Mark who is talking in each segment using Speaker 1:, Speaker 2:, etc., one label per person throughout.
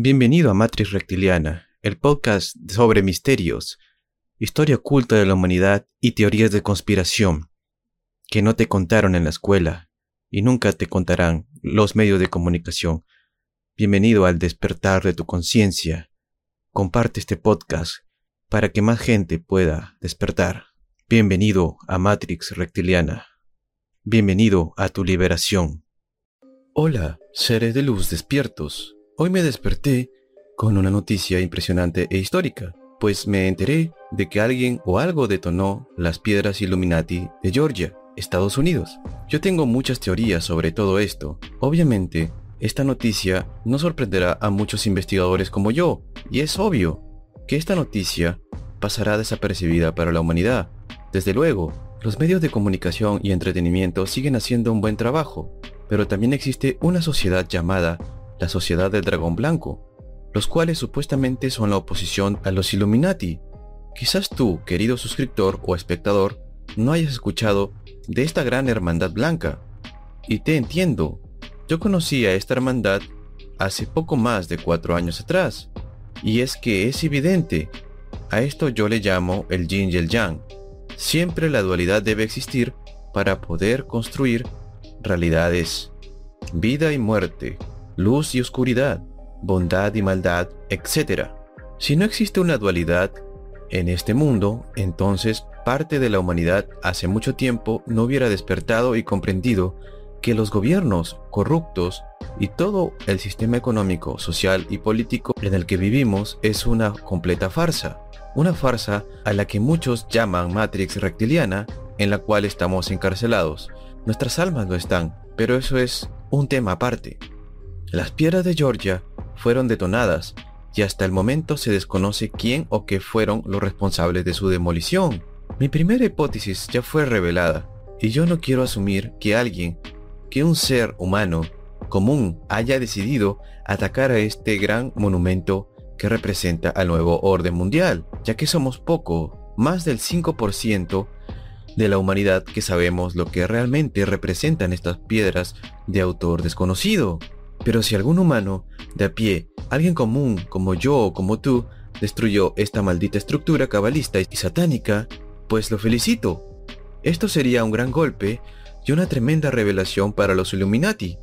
Speaker 1: Bienvenido a Matrix Reptiliana, el podcast sobre misterios, historia oculta de la humanidad y teorías de conspiración que no te contaron en la escuela y nunca te contarán los medios de comunicación. Bienvenido al despertar de tu conciencia. Comparte este podcast para que más gente pueda despertar. Bienvenido a Matrix Reptiliana. Bienvenido a tu liberación. Hola, seres de luz despiertos. Hoy me desperté con una noticia impresionante e histórica, pues me enteré de que alguien o algo detonó las piedras Illuminati de Georgia, Estados Unidos. Yo tengo muchas teorías sobre todo esto. Obviamente, esta noticia no sorprenderá a muchos investigadores como yo, y es obvio que esta noticia pasará desapercibida para la humanidad. Desde luego, los medios de comunicación y entretenimiento siguen haciendo un buen trabajo, pero también existe una sociedad llamada la Sociedad del Dragón Blanco, los cuales supuestamente son la oposición a los Illuminati. Quizás tú, querido suscriptor o espectador, no hayas escuchado de esta gran hermandad blanca. Y te entiendo, yo conocí a esta hermandad hace poco más de cuatro años atrás, y es que es evidente, a esto yo le llamo el yin y el yang. Siempre la dualidad debe existir para poder construir realidades, vida y muerte, luz y oscuridad, bondad y maldad, etc. Si no existe una dualidad en este mundo, entonces parte de la humanidad hace mucho tiempo no hubiera despertado y comprendido que los gobiernos corruptos y todo el sistema económico, social y político en el que vivimos es una completa farsa. Una farsa a la que muchos llaman Matrix reptiliana, en la cual estamos encarcelados. Nuestras almas no están, pero eso es un tema aparte. Las piedras de Georgia fueron detonadas y hasta el momento se desconoce quién o qué fueron los responsables de su demolición. Mi primera hipótesis ya fue revelada y yo no quiero asumir que alguien, que un ser humano común haya decidido atacar a este gran monumento que representa al nuevo orden mundial, ya que somos poco, más del 5% de la humanidad que sabemos lo que realmente representan estas piedras de autor desconocido. Pero si algún humano, de a pie, alguien común como yo o como tú, destruyó esta maldita estructura cabalista y satánica, pues lo felicito. Esto sería un gran golpe y una tremenda revelación para los Illuminati,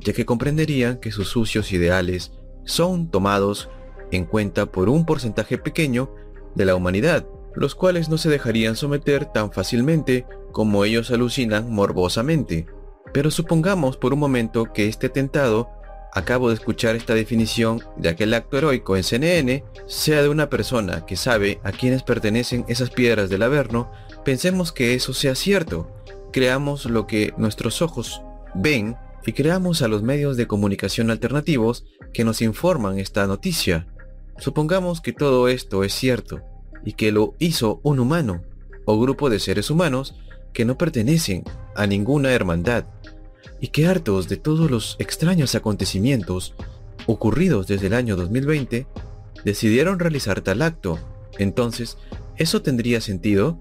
Speaker 1: ya que comprenderían que sus sucios ideales son tomados en cuenta por un porcentaje pequeño de la humanidad, los cuales no se dejarían someter tan fácilmente como ellos alucinan morbosamente. Pero supongamos por un momento que este tentado, acabo de escuchar esta definición de aquel acto heroico en CNN, sea de una persona que sabe a quiénes pertenecen esas piedras del Averno, pensemos que eso sea cierto. Creamos lo que nuestros ojos ven y creamos a los medios de comunicación alternativos que nos informan esta noticia. Supongamos que todo esto es cierto y que lo hizo un humano o grupo de seres humanos que no pertenecen a ninguna hermandad y que hartos de todos los extraños acontecimientos ocurridos desde el año 2020, decidieron realizar tal acto. Entonces, ¿eso tendría sentido?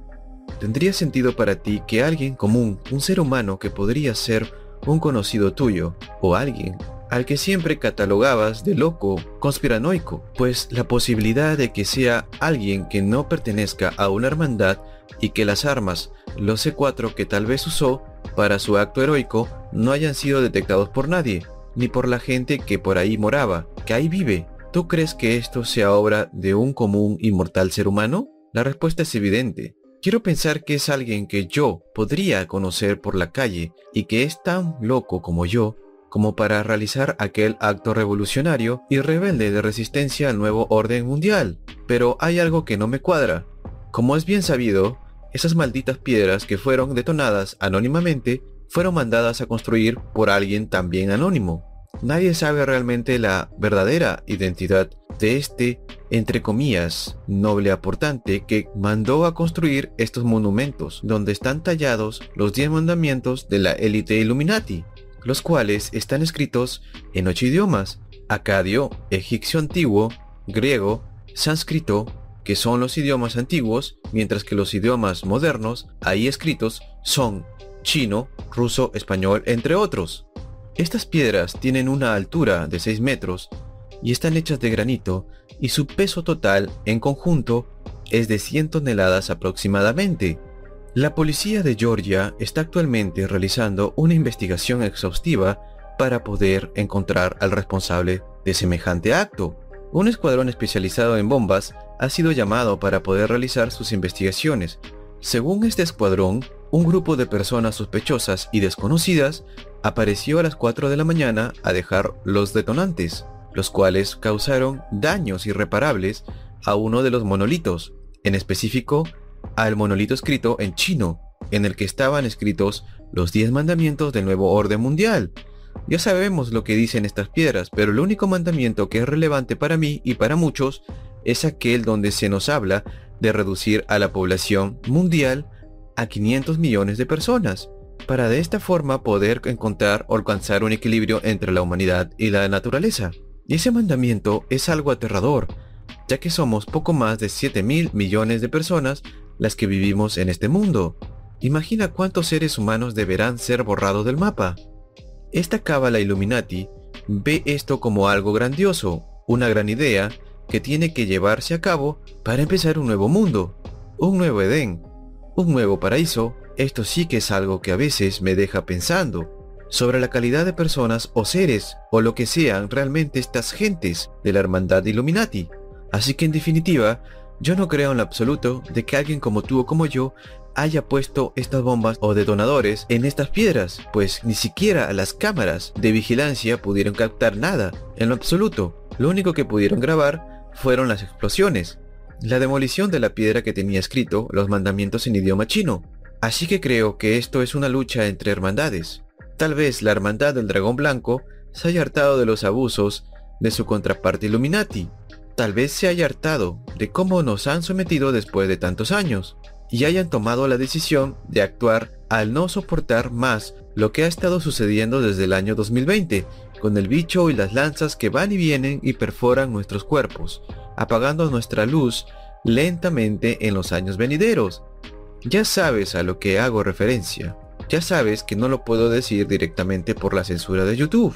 Speaker 1: ¿Tendría sentido para ti que alguien común, un ser humano que podría ser un conocido tuyo, o alguien al que siempre catalogabas de loco, conspiranoico, pues la posibilidad de que sea alguien que no pertenezca a una hermandad y que las armas, los C4 que tal vez usó para su acto heroico, no hayan sido detectados por nadie, ni por la gente que por ahí moraba, que ahí vive. ¿Tú crees que esto sea obra de un común y mortal ser humano? La respuesta es evidente. Quiero pensar que es alguien que yo podría conocer por la calle y que es tan loco como yo como para realizar aquel acto revolucionario y rebelde de resistencia al nuevo orden mundial. Pero hay algo que no me cuadra. Como es bien sabido, esas malditas piedras que fueron detonadas anónimamente fueron mandadas a construir por alguien también anónimo. Nadie sabe realmente la verdadera identidad de este, entre comillas, noble aportante que mandó a construir estos monumentos, donde están tallados los 10 mandamientos de la élite Illuminati, los cuales están escritos en ocho idiomas, acadio, egipcio antiguo, griego, sánscrito, que son los idiomas antiguos, mientras que los idiomas modernos ahí escritos son chino, ruso, español, entre otros. Estas piedras tienen una altura de 6 metros y están hechas de granito y su peso total en conjunto es de 100 toneladas aproximadamente. La policía de Georgia está actualmente realizando una investigación exhaustiva para poder encontrar al responsable de semejante acto. Un escuadrón especializado en bombas ha sido llamado para poder realizar sus investigaciones. Según este escuadrón, un grupo de personas sospechosas y desconocidas apareció a las 4 de la mañana a dejar los detonantes, los cuales causaron daños irreparables a uno de los monolitos, en específico al monolito escrito en chino, en el que estaban escritos los 10 mandamientos del nuevo orden mundial. Ya sabemos lo que dicen estas piedras, pero el único mandamiento que es relevante para mí y para muchos es aquel donde se nos habla de reducir a la población mundial a 500 millones de personas, para de esta forma poder encontrar o alcanzar un equilibrio entre la humanidad y la naturaleza. Y ese mandamiento es algo aterrador, ya que somos poco más de 7 mil millones de personas las que vivimos en este mundo. Imagina cuántos seres humanos deberán ser borrados del mapa. Esta cábala Illuminati ve esto como algo grandioso, una gran idea que tiene que llevarse a cabo para empezar un nuevo mundo, un nuevo Edén, un nuevo paraíso. Esto sí que es algo que a veces me deja pensando sobre la calidad de personas o seres o lo que sean realmente estas gentes de la hermandad Illuminati. Así que en definitiva, yo no creo en lo absoluto de que alguien como tú o como yo haya puesto estas bombas o detonadores en estas piedras, pues ni siquiera las cámaras de vigilancia pudieron captar nada, en lo absoluto. Lo único que pudieron grabar fueron las explosiones, la demolición de la piedra que tenía escrito los mandamientos en idioma chino. Así que creo que esto es una lucha entre hermandades. Tal vez la hermandad del dragón blanco se haya hartado de los abusos de su contraparte Illuminati. Tal vez se haya hartado de cómo nos han sometido después de tantos años y hayan tomado la decisión de actuar al no soportar más lo que ha estado sucediendo desde el año 2020, con el bicho y las lanzas que van y vienen y perforan nuestros cuerpos, apagando nuestra luz lentamente en los años venideros. Ya sabes a lo que hago referencia. Ya sabes que no lo puedo decir directamente por la censura de YouTube.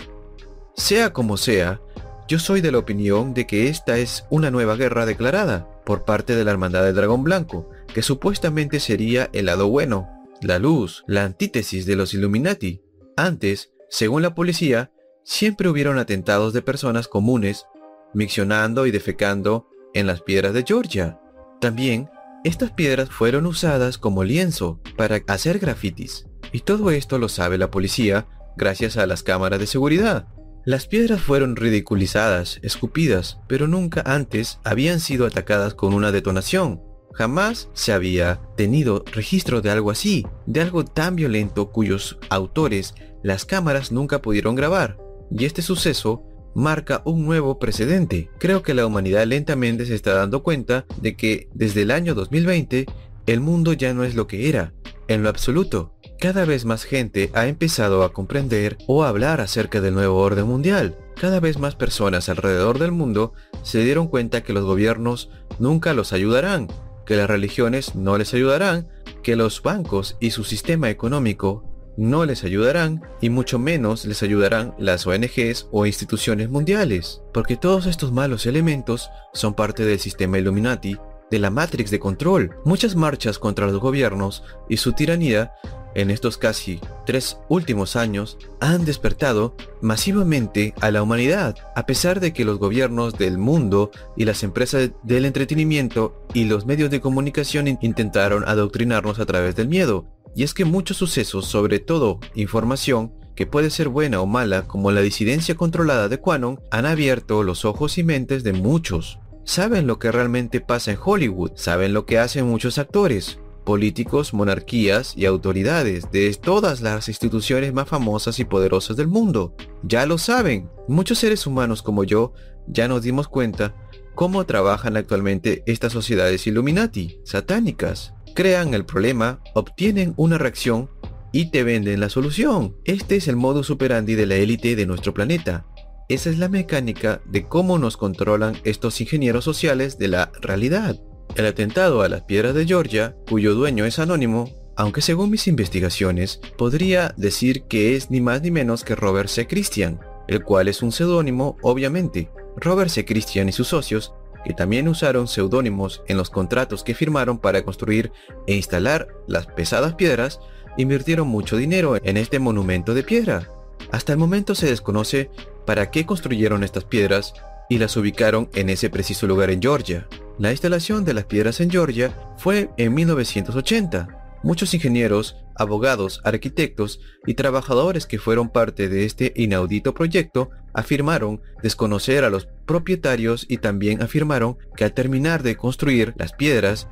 Speaker 1: Sea como sea, yo soy de la opinión de que esta es una nueva guerra declarada por parte de la Hermandad del Dragón Blanco, que supuestamente sería el lado bueno, la luz, la antítesis de los Illuminati. Antes, según la policía, siempre hubieron atentados de personas comunes miccionando y defecando en las piedras de Georgia. También, estas piedras fueron usadas como lienzo para hacer grafitis. Y todo esto lo sabe la policía gracias a las cámaras de seguridad. Las piedras fueron ridiculizadas, escupidas, pero nunca antes habían sido atacadas con una detonación. Jamás se había tenido registro de algo así, de algo tan violento cuyos autores las cámaras nunca pudieron grabar. Y este suceso marca un nuevo precedente. Creo que la humanidad lentamente se está dando cuenta de que desde el año 2020 el mundo ya no es lo que era, en lo absoluto. Cada vez más gente ha empezado a comprender o a hablar acerca del nuevo orden mundial. Cada vez más personas alrededor del mundo se dieron cuenta que los gobiernos nunca los ayudarán, que las religiones no les ayudarán, que los bancos y su sistema económico no les ayudarán y mucho menos les ayudarán las ONGs o instituciones mundiales, porque todos estos malos elementos son parte del sistema Illuminati, de la Matrix de control. Muchas marchas contra los gobiernos y su tiranía en estos casi tres últimos años han despertado masivamente a la humanidad, a pesar de que los gobiernos del mundo y las empresas del entretenimiento y los medios de comunicación intentaron adoctrinarnos a través del miedo. Y es que muchos sucesos, sobre todo información, que puede ser buena o mala, como la disidencia controlada de Quanon, han abierto los ojos y mentes de muchos. Saben lo que realmente pasa en Hollywood, saben lo que hacen muchos actores, políticos, monarquías y autoridades de todas las instituciones más famosas y poderosas del mundo. Ya lo saben, muchos seres humanos como yo ya nos dimos cuenta cómo trabajan actualmente estas sociedades Illuminati, satánicas. Crean el problema, obtienen una reacción y te venden la solución. Este es el modus operandi de la élite de nuestro planeta. Esa es la mecánica de cómo nos controlan estos ingenieros sociales de la realidad. El atentado a las piedras de Georgia, cuyo dueño es anónimo, aunque según mis investigaciones podría decir que es ni más ni menos que Robert C. Christian, el cual es un seudónimo obviamente. Robert C. Christian y sus socios, que también usaron seudónimos en los contratos que firmaron para construir e instalar las pesadas piedras, invirtieron mucho dinero en este monumento de piedra. Hasta el momento se desconoce para qué construyeron estas piedras y las ubicaron en ese preciso lugar en Georgia. La instalación de las piedras en Georgia fue en 1980. Muchos ingenieros, abogados, arquitectos y trabajadores que fueron parte de este inaudito proyecto afirmaron desconocer a los propietarios y también afirmaron que al terminar de construir las piedras,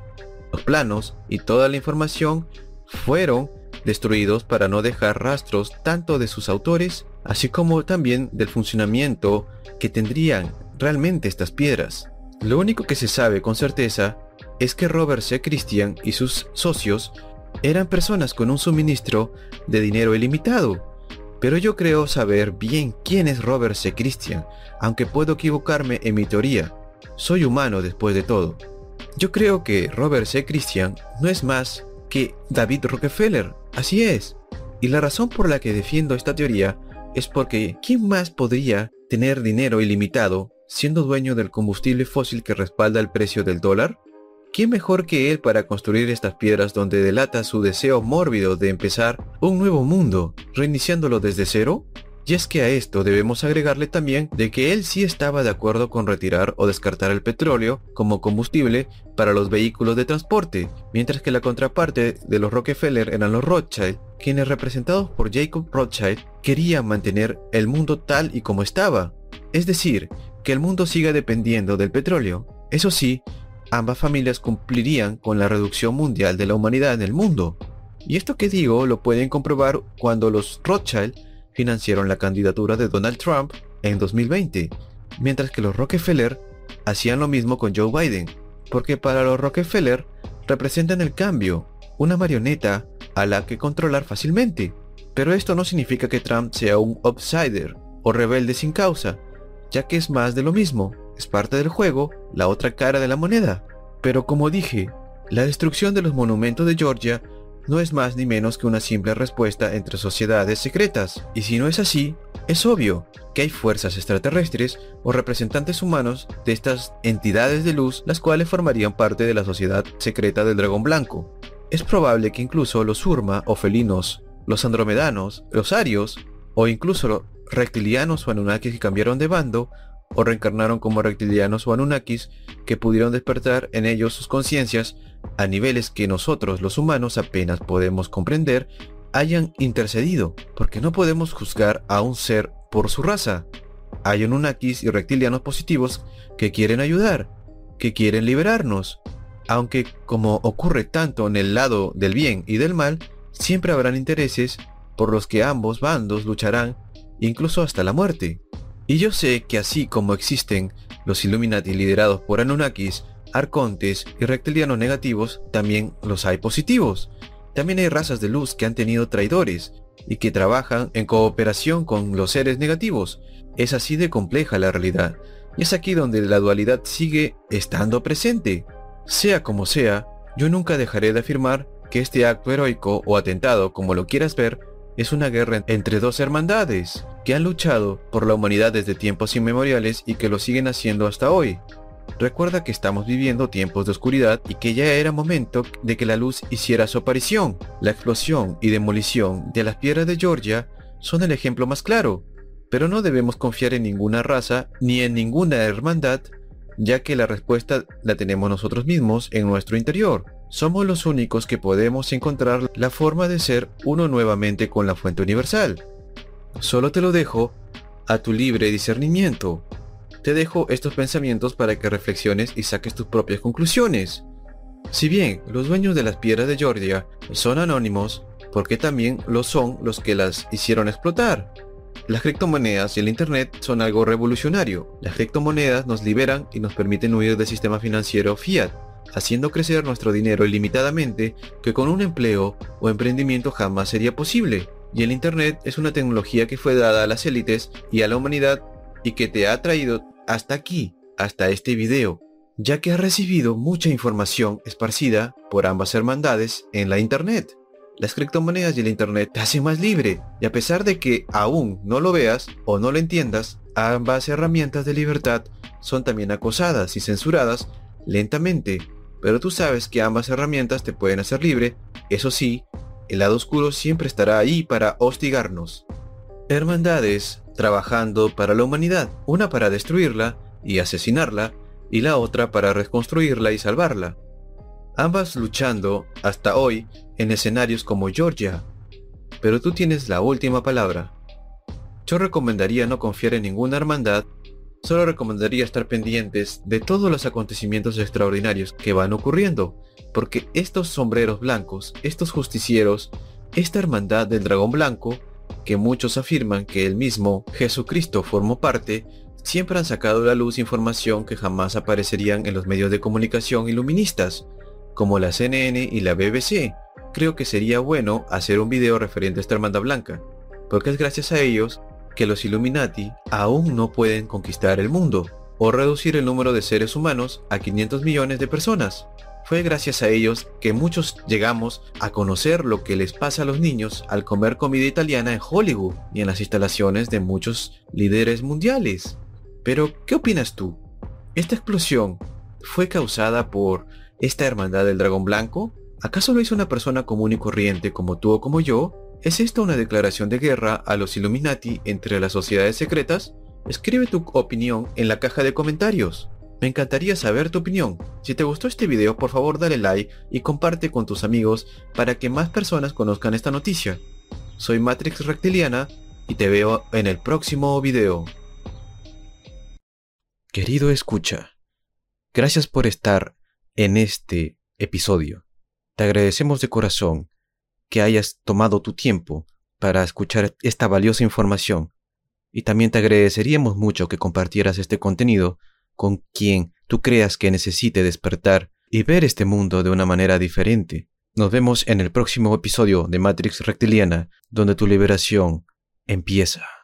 Speaker 1: los planos y toda la información fueron destruidos para no dejar rastros tanto de sus autores, así como también del funcionamiento que tendrían realmente estas piedras. Lo único que se sabe con certeza es que Robert C. Christian y sus socios eran personas con un suministro de dinero ilimitado. Pero yo creo saber bien quién es Robert C. Christian, aunque puedo equivocarme en mi teoría. Soy humano después de todo. Yo creo que Robert C. Christian no es más que David Rockefeller, así es. Y la razón por la que defiendo esta teoría es porque ¿quién más podría tener dinero ilimitado siendo dueño del combustible fósil que respalda el precio del dólar? ¿Quién mejor que él para construir estas piedras donde delata su deseo mórbido de empezar un nuevo mundo, reiniciándolo desde cero? Y es que a esto debemos agregarle también de que él sí estaba de acuerdo con retirar o descartar el petróleo como combustible para los vehículos de transporte, mientras que la contraparte de los Rockefeller eran los Rothschild, quienes representados por Jacob Rothschild querían mantener el mundo tal y como estaba, es decir, que el mundo siga dependiendo del petróleo. Eso sí, ambas familias cumplirían con la reducción mundial de la humanidad en el mundo. Y esto que digo lo pueden comprobar cuando los Rothschild financiaron la candidatura de Donald Trump en 2020, mientras que los Rockefeller hacían lo mismo con Joe Biden, porque para los Rockefeller representan el cambio, una marioneta a la que controlar fácilmente. Pero esto no significa que Trump sea un outsider o rebelde sin causa, ya que es más de lo mismo es parte del juego, la otra cara de la moneda. Pero como dije, la destrucción de los monumentos de Georgia no es más ni menos que una simple respuesta entre sociedades secretas. Y si no es así, es obvio que hay fuerzas extraterrestres o representantes humanos de estas entidades de luz las cuales formarían parte de la sociedad secreta del dragón blanco. Es probable que incluso los Urma o felinos, los andromedanos, los arios o incluso los reptilianos o anunnakis que cambiaron de bando o reencarnaron como reptilianos o anunnakis que pudieron despertar en ellos sus conciencias a niveles que nosotros los humanos apenas podemos comprender, hayan intercedido, porque no podemos juzgar a un ser por su raza. Hay anunnakis y reptilianos positivos que quieren ayudar, que quieren liberarnos, aunque como ocurre tanto en el lado del bien y del mal, siempre habrán intereses por los que ambos bandos lucharán, incluso hasta la muerte. Y yo sé que así como existen los Illuminati liderados por Anunnakis, arcontes y reptilianos negativos, también los hay positivos. También hay razas de luz que han tenido traidores y que trabajan en cooperación con los seres negativos. Es así de compleja la realidad. Y es aquí donde la dualidad sigue estando presente. Sea como sea, yo nunca dejaré de afirmar que este acto heroico o atentado, como lo quieras ver, es una guerra entre dos hermandades que han luchado por la humanidad desde tiempos inmemoriales y que lo siguen haciendo hasta hoy. Recuerda que estamos viviendo tiempos de oscuridad y que ya era momento de que la luz hiciera su aparición. La explosión y demolición de las piedras de Georgia son el ejemplo más claro, pero no debemos confiar en ninguna raza ni en ninguna hermandad, ya que la respuesta la tenemos nosotros mismos en nuestro interior. Somos los únicos que podemos encontrar la forma de ser uno nuevamente con la fuente universal. Solo te lo dejo a tu libre discernimiento. Te dejo estos pensamientos para que reflexiones y saques tus propias conclusiones. Si bien los dueños de las piedras de Georgia son anónimos, porque también lo son los que las hicieron explotar. Las criptomonedas y el Internet son algo revolucionario. Las criptomonedas nos liberan y nos permiten huir del sistema financiero fiat haciendo crecer nuestro dinero ilimitadamente que con un empleo o emprendimiento jamás sería posible. Y el Internet es una tecnología que fue dada a las élites y a la humanidad y que te ha traído hasta aquí, hasta este video, ya que has recibido mucha información esparcida por ambas hermandades en la Internet. Las criptomonedas y el Internet te hacen más libre y a pesar de que aún no lo veas o no lo entiendas, ambas herramientas de libertad son también acosadas y censuradas lentamente, pero tú sabes que ambas herramientas te pueden hacer libre, eso sí, el lado oscuro siempre estará ahí para hostigarnos. Hermandades trabajando para la humanidad, una para destruirla y asesinarla, y la otra para reconstruirla y salvarla. Ambas luchando, hasta hoy, en escenarios como Georgia. Pero tú tienes la última palabra. Yo recomendaría no confiar en ninguna hermandad, solo recomendaría estar pendientes de todos los acontecimientos extraordinarios que van ocurriendo, porque estos sombreros blancos, estos justicieros, esta hermandad del dragón blanco, que muchos afirman que el mismo Jesucristo formó parte, siempre han sacado a la luz información que jamás aparecerían en los medios de comunicación iluministas, como la CNN y la BBC. Creo que sería bueno hacer un video referente a esta hermandad blanca, porque es gracias a ellos que los Illuminati aún no pueden conquistar el mundo, o reducir el número de seres humanos a 500 millones de personas. Fue gracias a ellos que muchos llegamos a conocer lo que les pasa a los niños al comer comida italiana en Hollywood y en las instalaciones de muchos líderes mundiales. Pero, ¿qué opinas tú? ¿Esta explosión fue causada por esta hermandad del dragón blanco? ¿Acaso lo hizo una persona común y corriente como tú o como yo? ¿Es esta una declaración de guerra a los Illuminati entre las sociedades secretas? Escribe tu opinión en la caja de comentarios. Me encantaría saber tu opinión. Si te gustó este video, por favor dale like y comparte con tus amigos para que más personas conozcan esta noticia. Soy Matrix Reptiliana y te veo en el próximo video. Querido escucha, gracias por estar en este episodio. Te agradecemos de corazón que hayas tomado tu tiempo para escuchar esta valiosa información y también te agradeceríamos mucho que compartieras este contenido con quien tú creas que necesite despertar y ver este mundo de una manera diferente. Nos vemos en el próximo episodio de Matrix Reptiliana, donde tu liberación empieza.